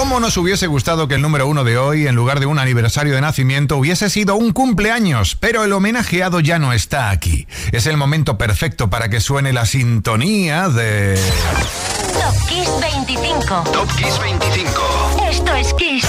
¿Cómo nos hubiese gustado que el número uno de hoy, en lugar de un aniversario de nacimiento, hubiese sido un cumpleaños? Pero el homenajeado ya no está aquí. Es el momento perfecto para que suene la sintonía de... Top Kiss 25. Top Kiss 25. Esto es Kiss.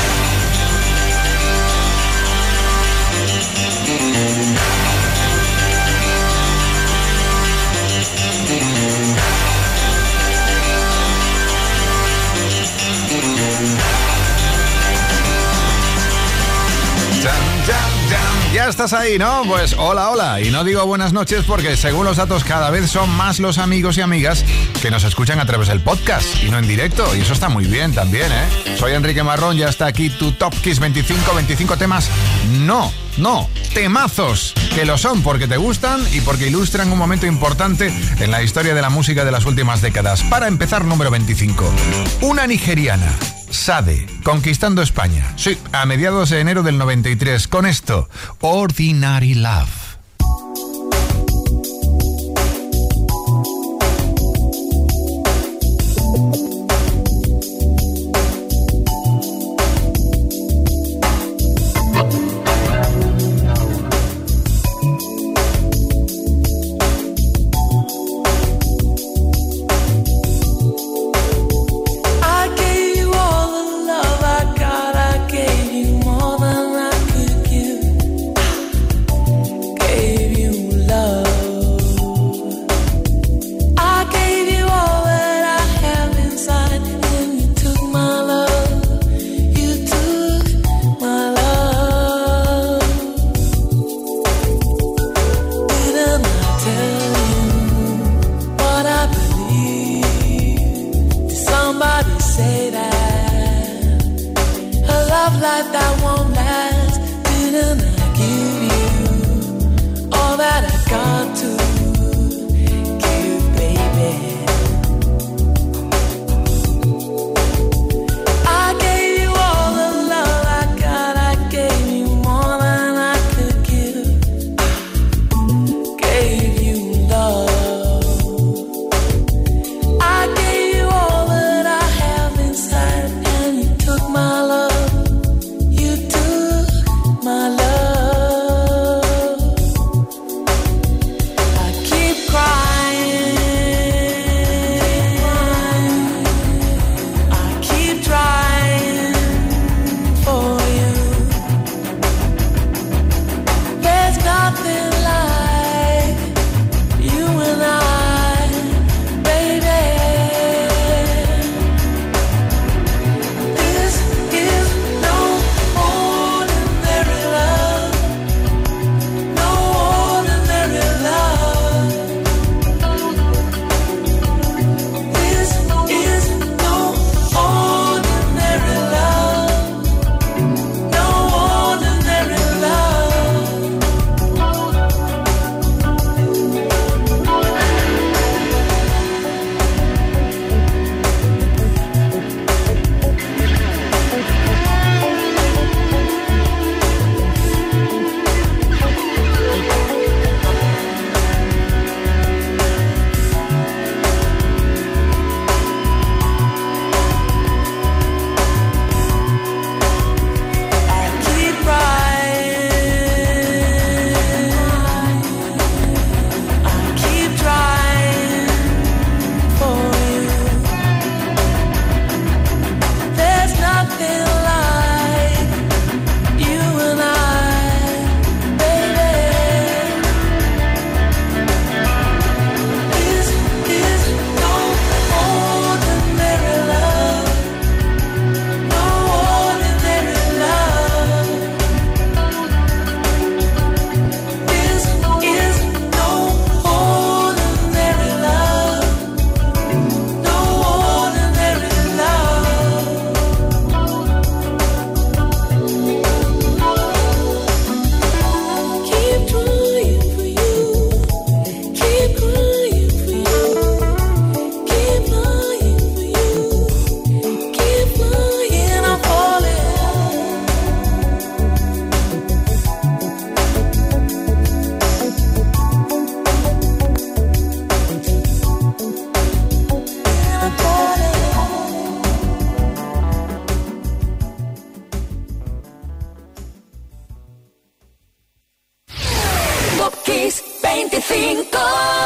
Ya estás ahí, ¿no? Pues hola, hola. Y no digo buenas noches porque según los datos cada vez son más los amigos y amigas que nos escuchan a través del podcast y no en directo. Y eso está muy bien también, ¿eh? Soy Enrique Marrón, ya está aquí tu Top Kiss 25, 25 temas. No, no, temazos, que lo son porque te gustan y porque ilustran un momento importante en la historia de la música de las últimas décadas. Para empezar, número 25. Una nigeriana Sade, conquistando España. Sí, a mediados de enero del 93. Con esto, Ordinary Love. 5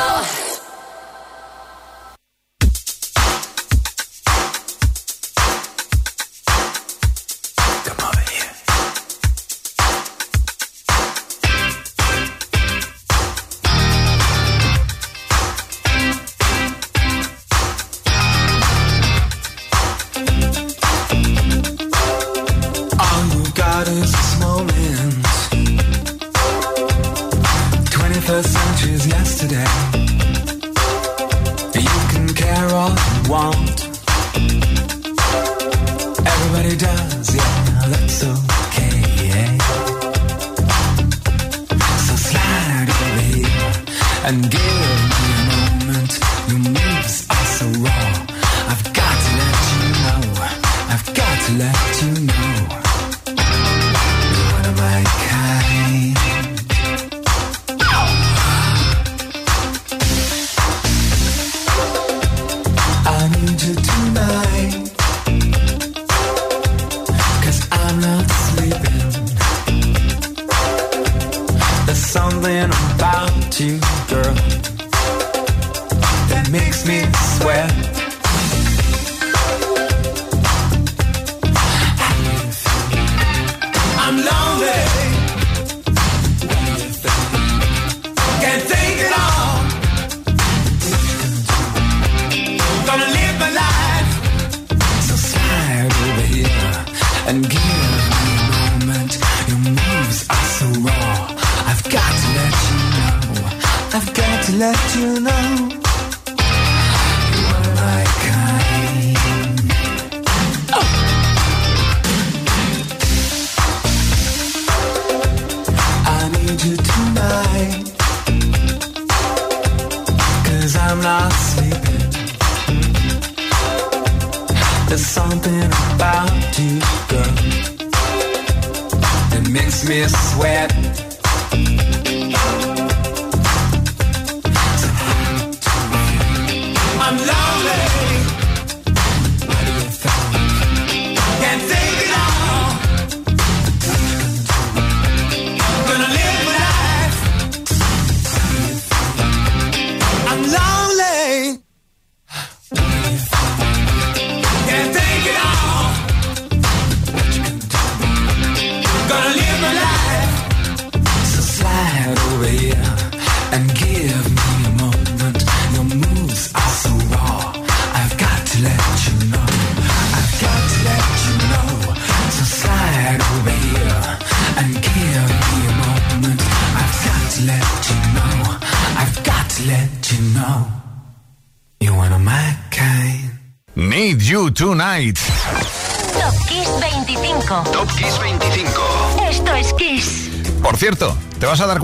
I've got to let you know.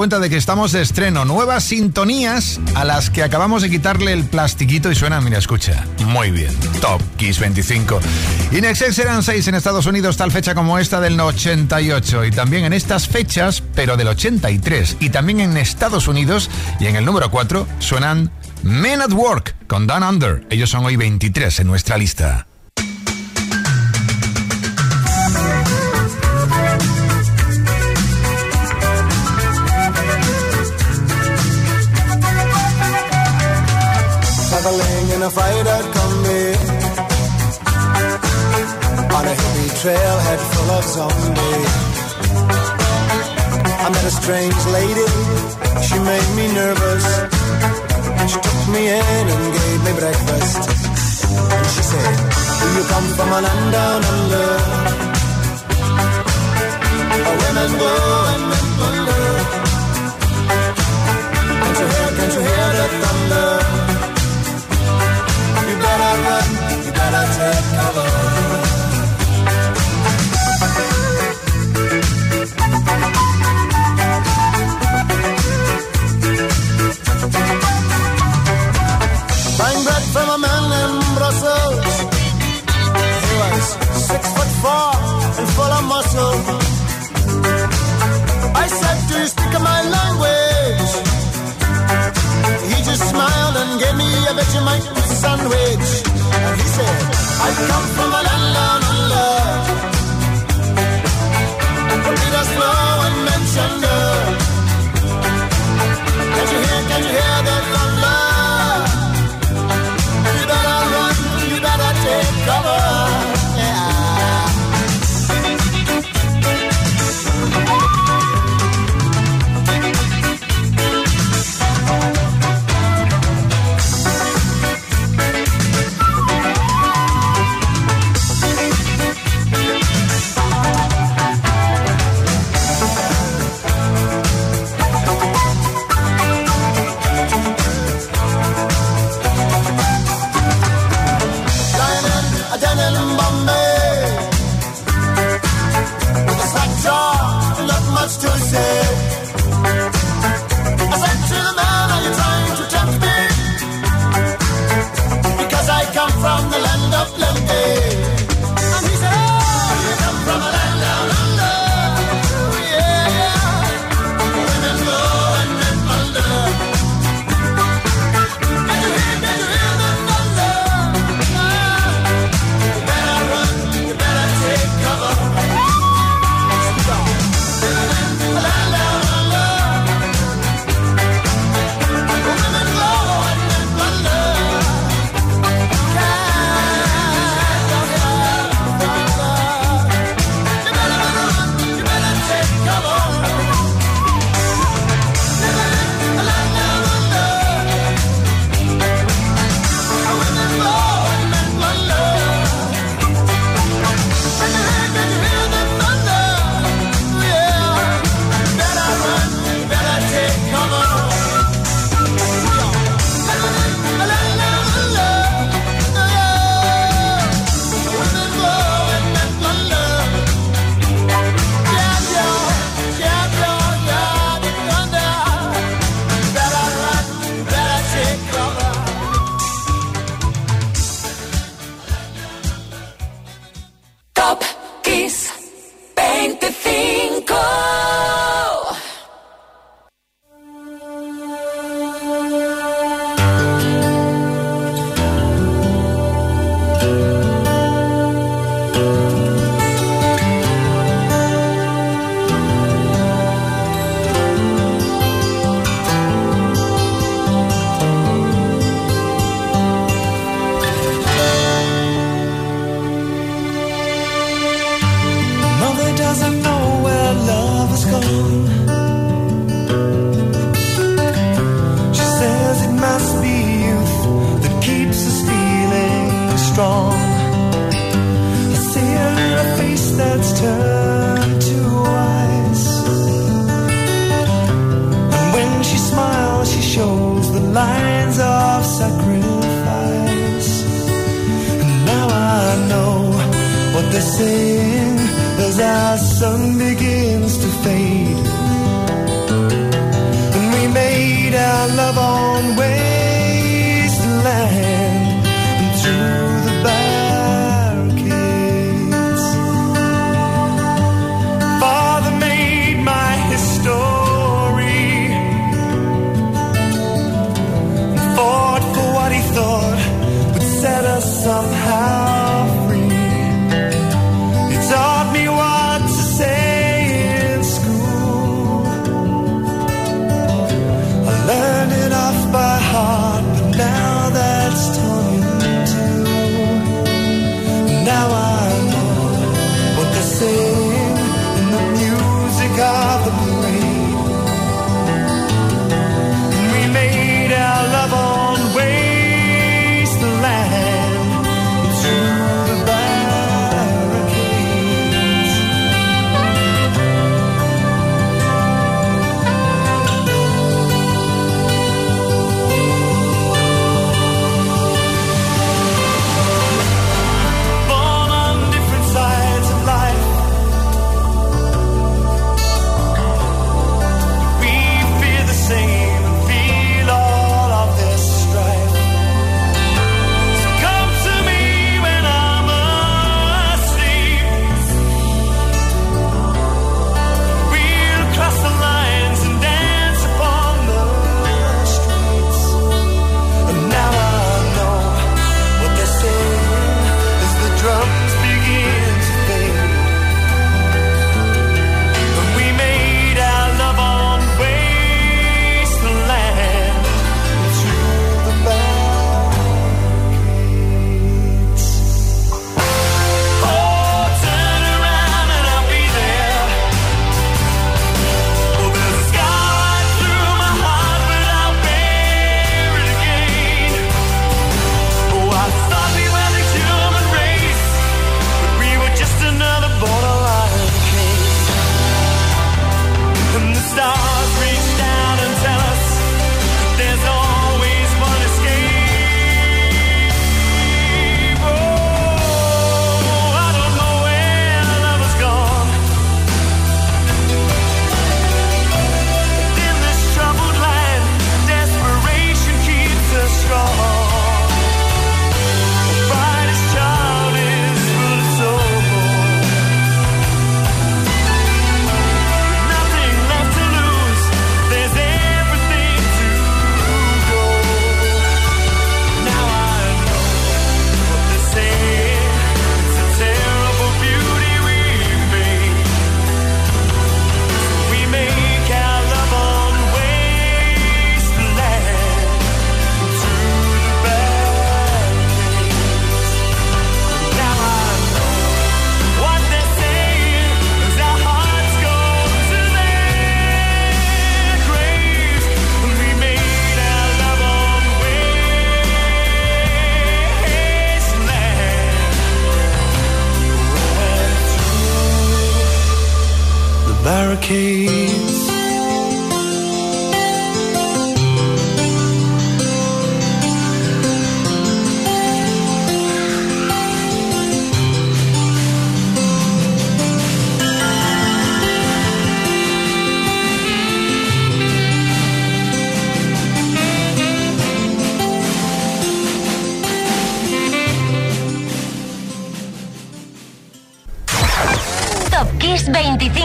Cuenta de que estamos de estreno. Nuevas sintonías a las que acabamos de quitarle el plastiquito y suena, mira, escucha. Muy bien. Top Kiss 25. Inexcel serán 6 en Estados Unidos, tal fecha como esta del 88. Y también en estas fechas, pero del 83. Y también en Estados Unidos y en el número 4 suenan Men at Work con Dan Under. Ellos son hoy 23 en nuestra lista. In a freighter combi on a hippie trailhead full of zombies. I met a strange lady, she made me nervous. She took me in and gave me breakfast. And she said, Do you come from a land down under? Where women go and men wonder. Can't you hear, can't you hear the thunder? run, you better take cover. From a man in Brussels. He was six foot four and full of muscle. I said, Do you speak my language? He just smiled and gave me a sandwich. And he said, I come from a land.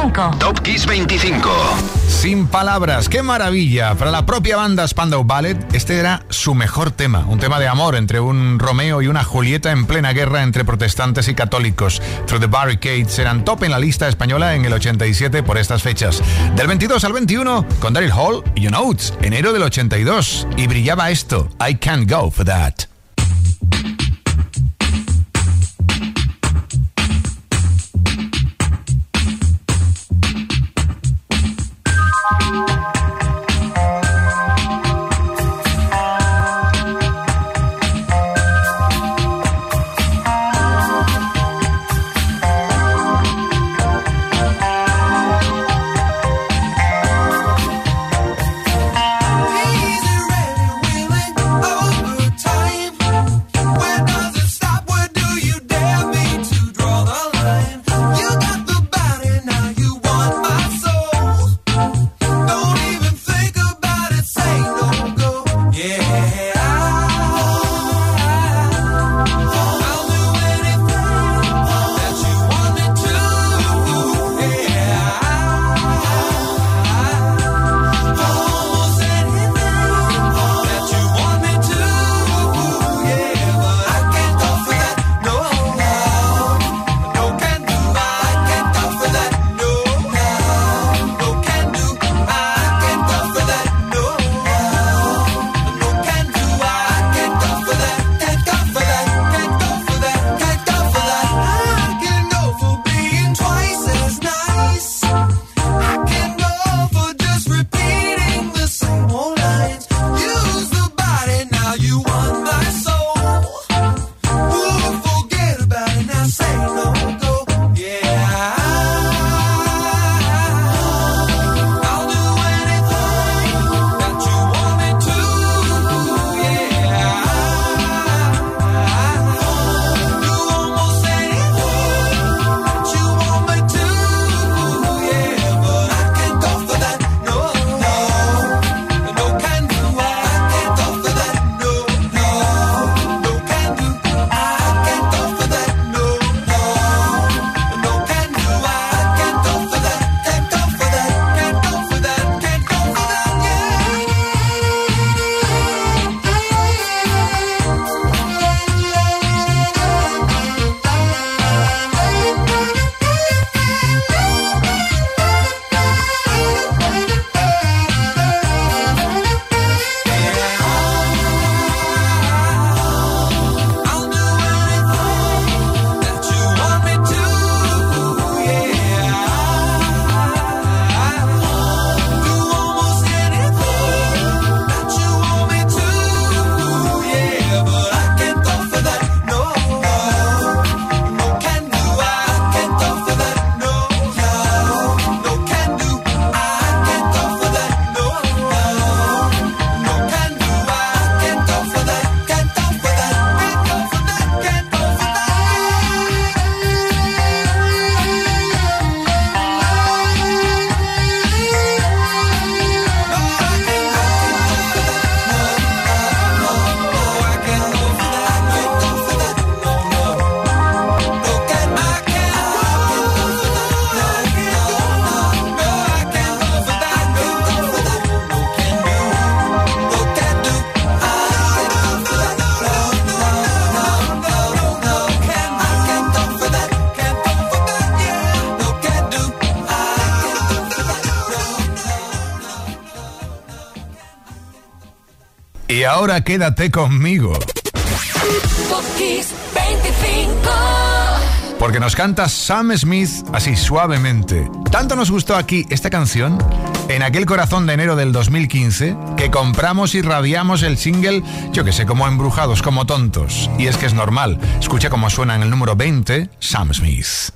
25. Top Kiss 25. Sin palabras, qué maravilla. Para la propia banda Spandau Ballet, este era su mejor tema. Un tema de amor entre un Romeo y una Julieta en plena guerra entre protestantes y católicos. Through the Barricades eran top en la lista española en el 87 por estas fechas. Del 22 al 21, con Daryl Hall y You Know, enero del 82. Y brillaba esto, I Can't Go For That. Ahora quédate conmigo. Porque nos canta Sam Smith así suavemente. Tanto nos gustó aquí esta canción, en aquel corazón de enero del 2015, que compramos y radiamos el single, yo que sé, como embrujados, como tontos. Y es que es normal. Escucha cómo suena en el número 20, Sam Smith.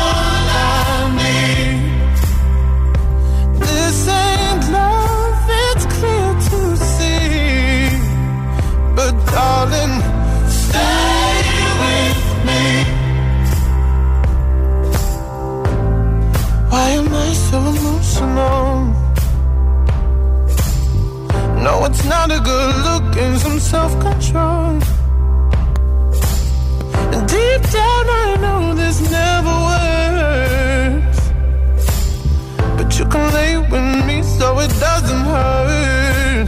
darling, stay with me. Why am I so emotional? No, it's not a good look and some self-control. And deep down I know this never works. But you can lay with me so it doesn't hurt.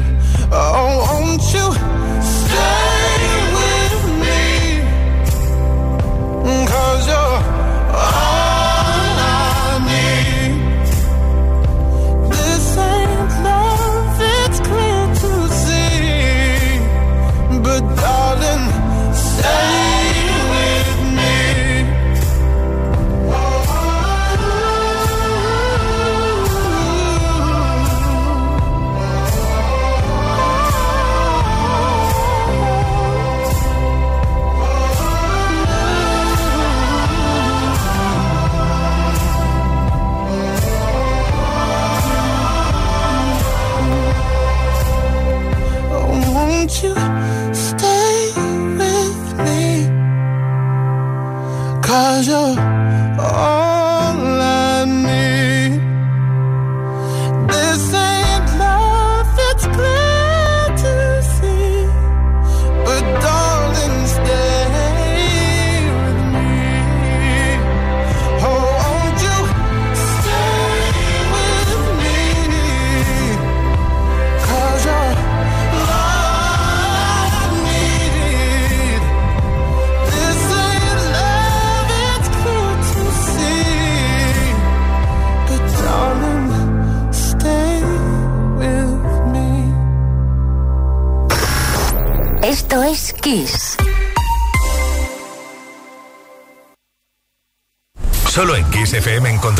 Oh, won't you stay with me? Cause you're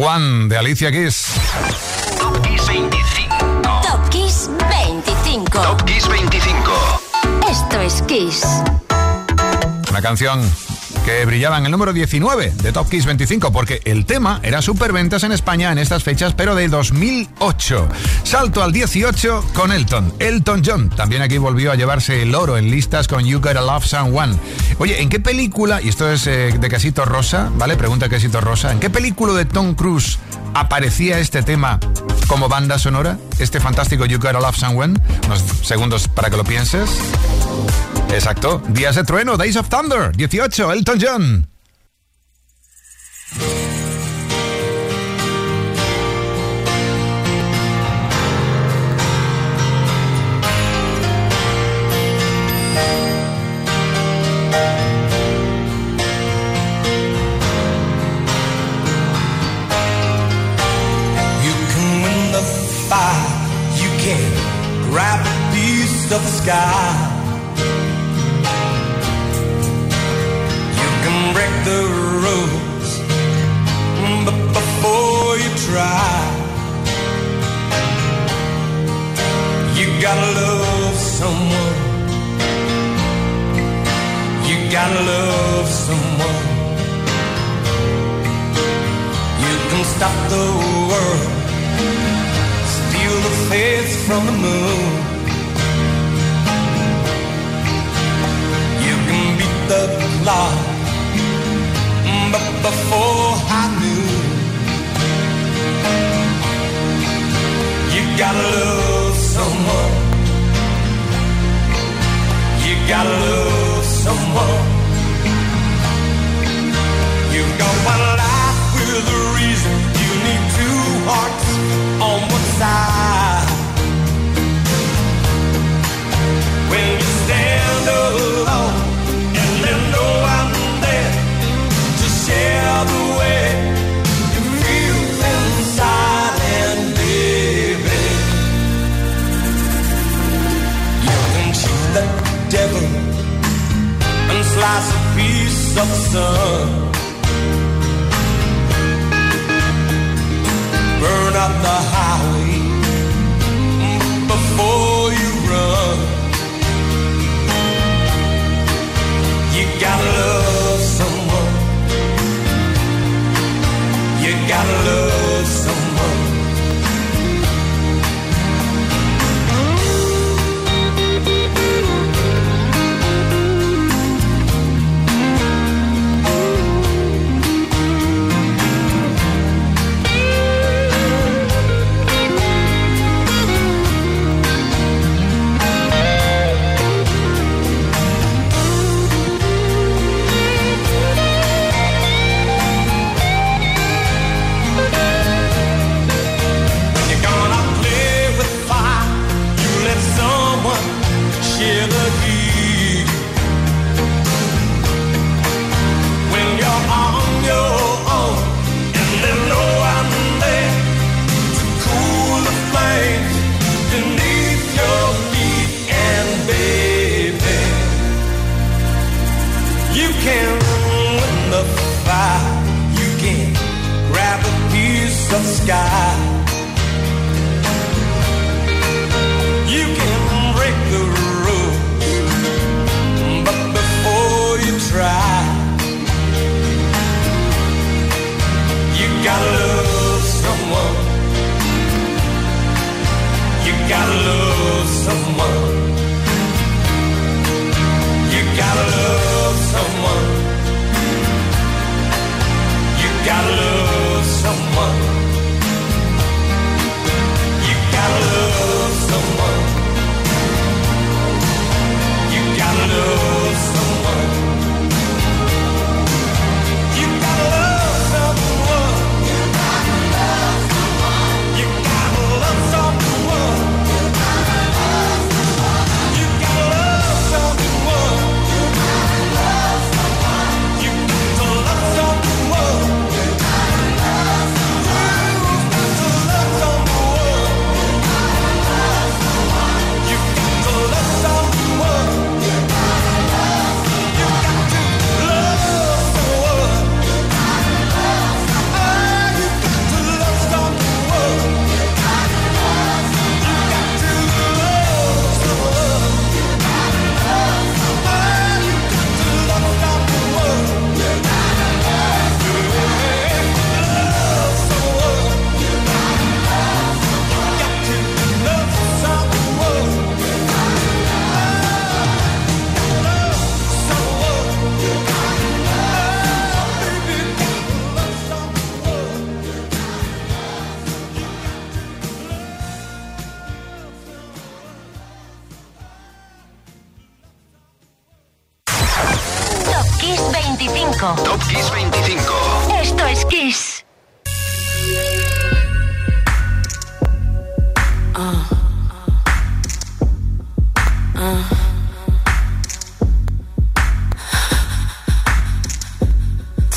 One de Alicia Keys. Top Kiss 25. Top Kiss 25. Top Kiss 25. Esto es Kiss. Una canción que brillaba en el número 19 de Top Kiss 25 porque el tema era superventas en España en estas fechas, pero de 2008. Salto al 18 con Elton, Elton John. También aquí volvió a llevarse el oro en listas con You Gotta Love Someone. Oye, ¿en qué película, y esto es eh, de Casito Rosa, ¿vale? Pregunta Casito Rosa, ¿en qué película de Tom Cruise aparecía este tema como banda sonora? Este fantástico You Gotta Love Someone. Unos segundos para que lo pienses. Exacto. Días de trueno, Days of Thunder, 18, Elton John. The highway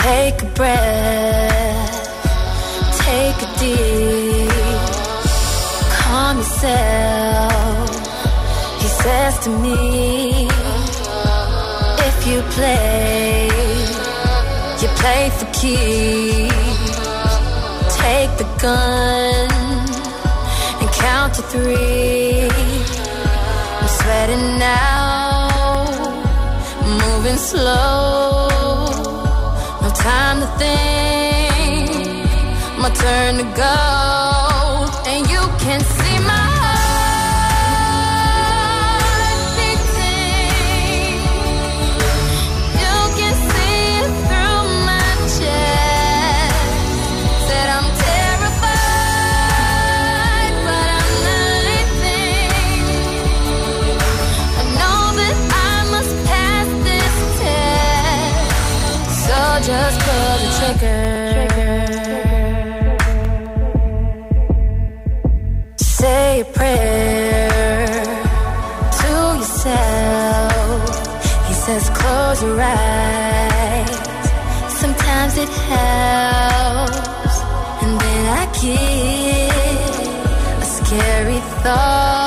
Take a breath, take a deep, calm yourself. He says to me. If you play, you play for keeps. Take the gun and count to three. I'm sweating now, moving slow. Time to think, my turn to go. Trigger. Say a prayer to yourself. He says, close your eyes. Sometimes it helps. And then I get a scary thought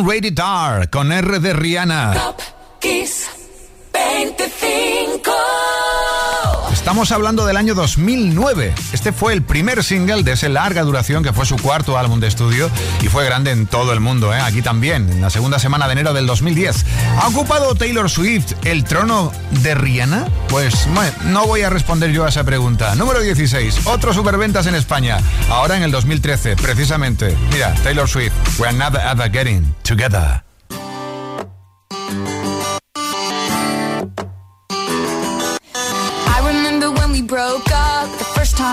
Álbum Rated R con R de Rihanna. Estamos hablando del año 2009. Este fue el primer single de esa larga duración que fue su cuarto álbum de estudio y fue grande en todo el mundo, ¿eh? aquí también, en la segunda semana de enero del 2010. ¿Ha ocupado Taylor Swift el trono de Rihanna? Pues bueno, no voy a responder yo a esa pregunta. Número 16, otro superventas en España, ahora en el 2013, precisamente. Mira, Taylor Swift, We're Never Ever Getting Together.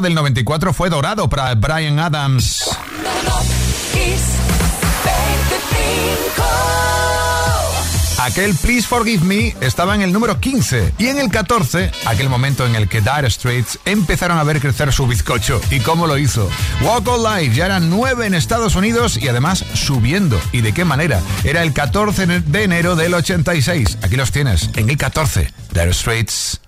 Del 94 fue dorado para Brian Adams. Kiss 25. Aquel Please Forgive Me estaba en el número 15 y en el 14, aquel momento en el que Dire Straits empezaron a ver crecer su bizcocho. ¿Y cómo lo hizo? Walk All Life ya eran 9 en Estados Unidos y además subiendo. ¿Y de qué manera? Era el 14 de enero del 86. Aquí los tienes, en el 14, Dire Straits.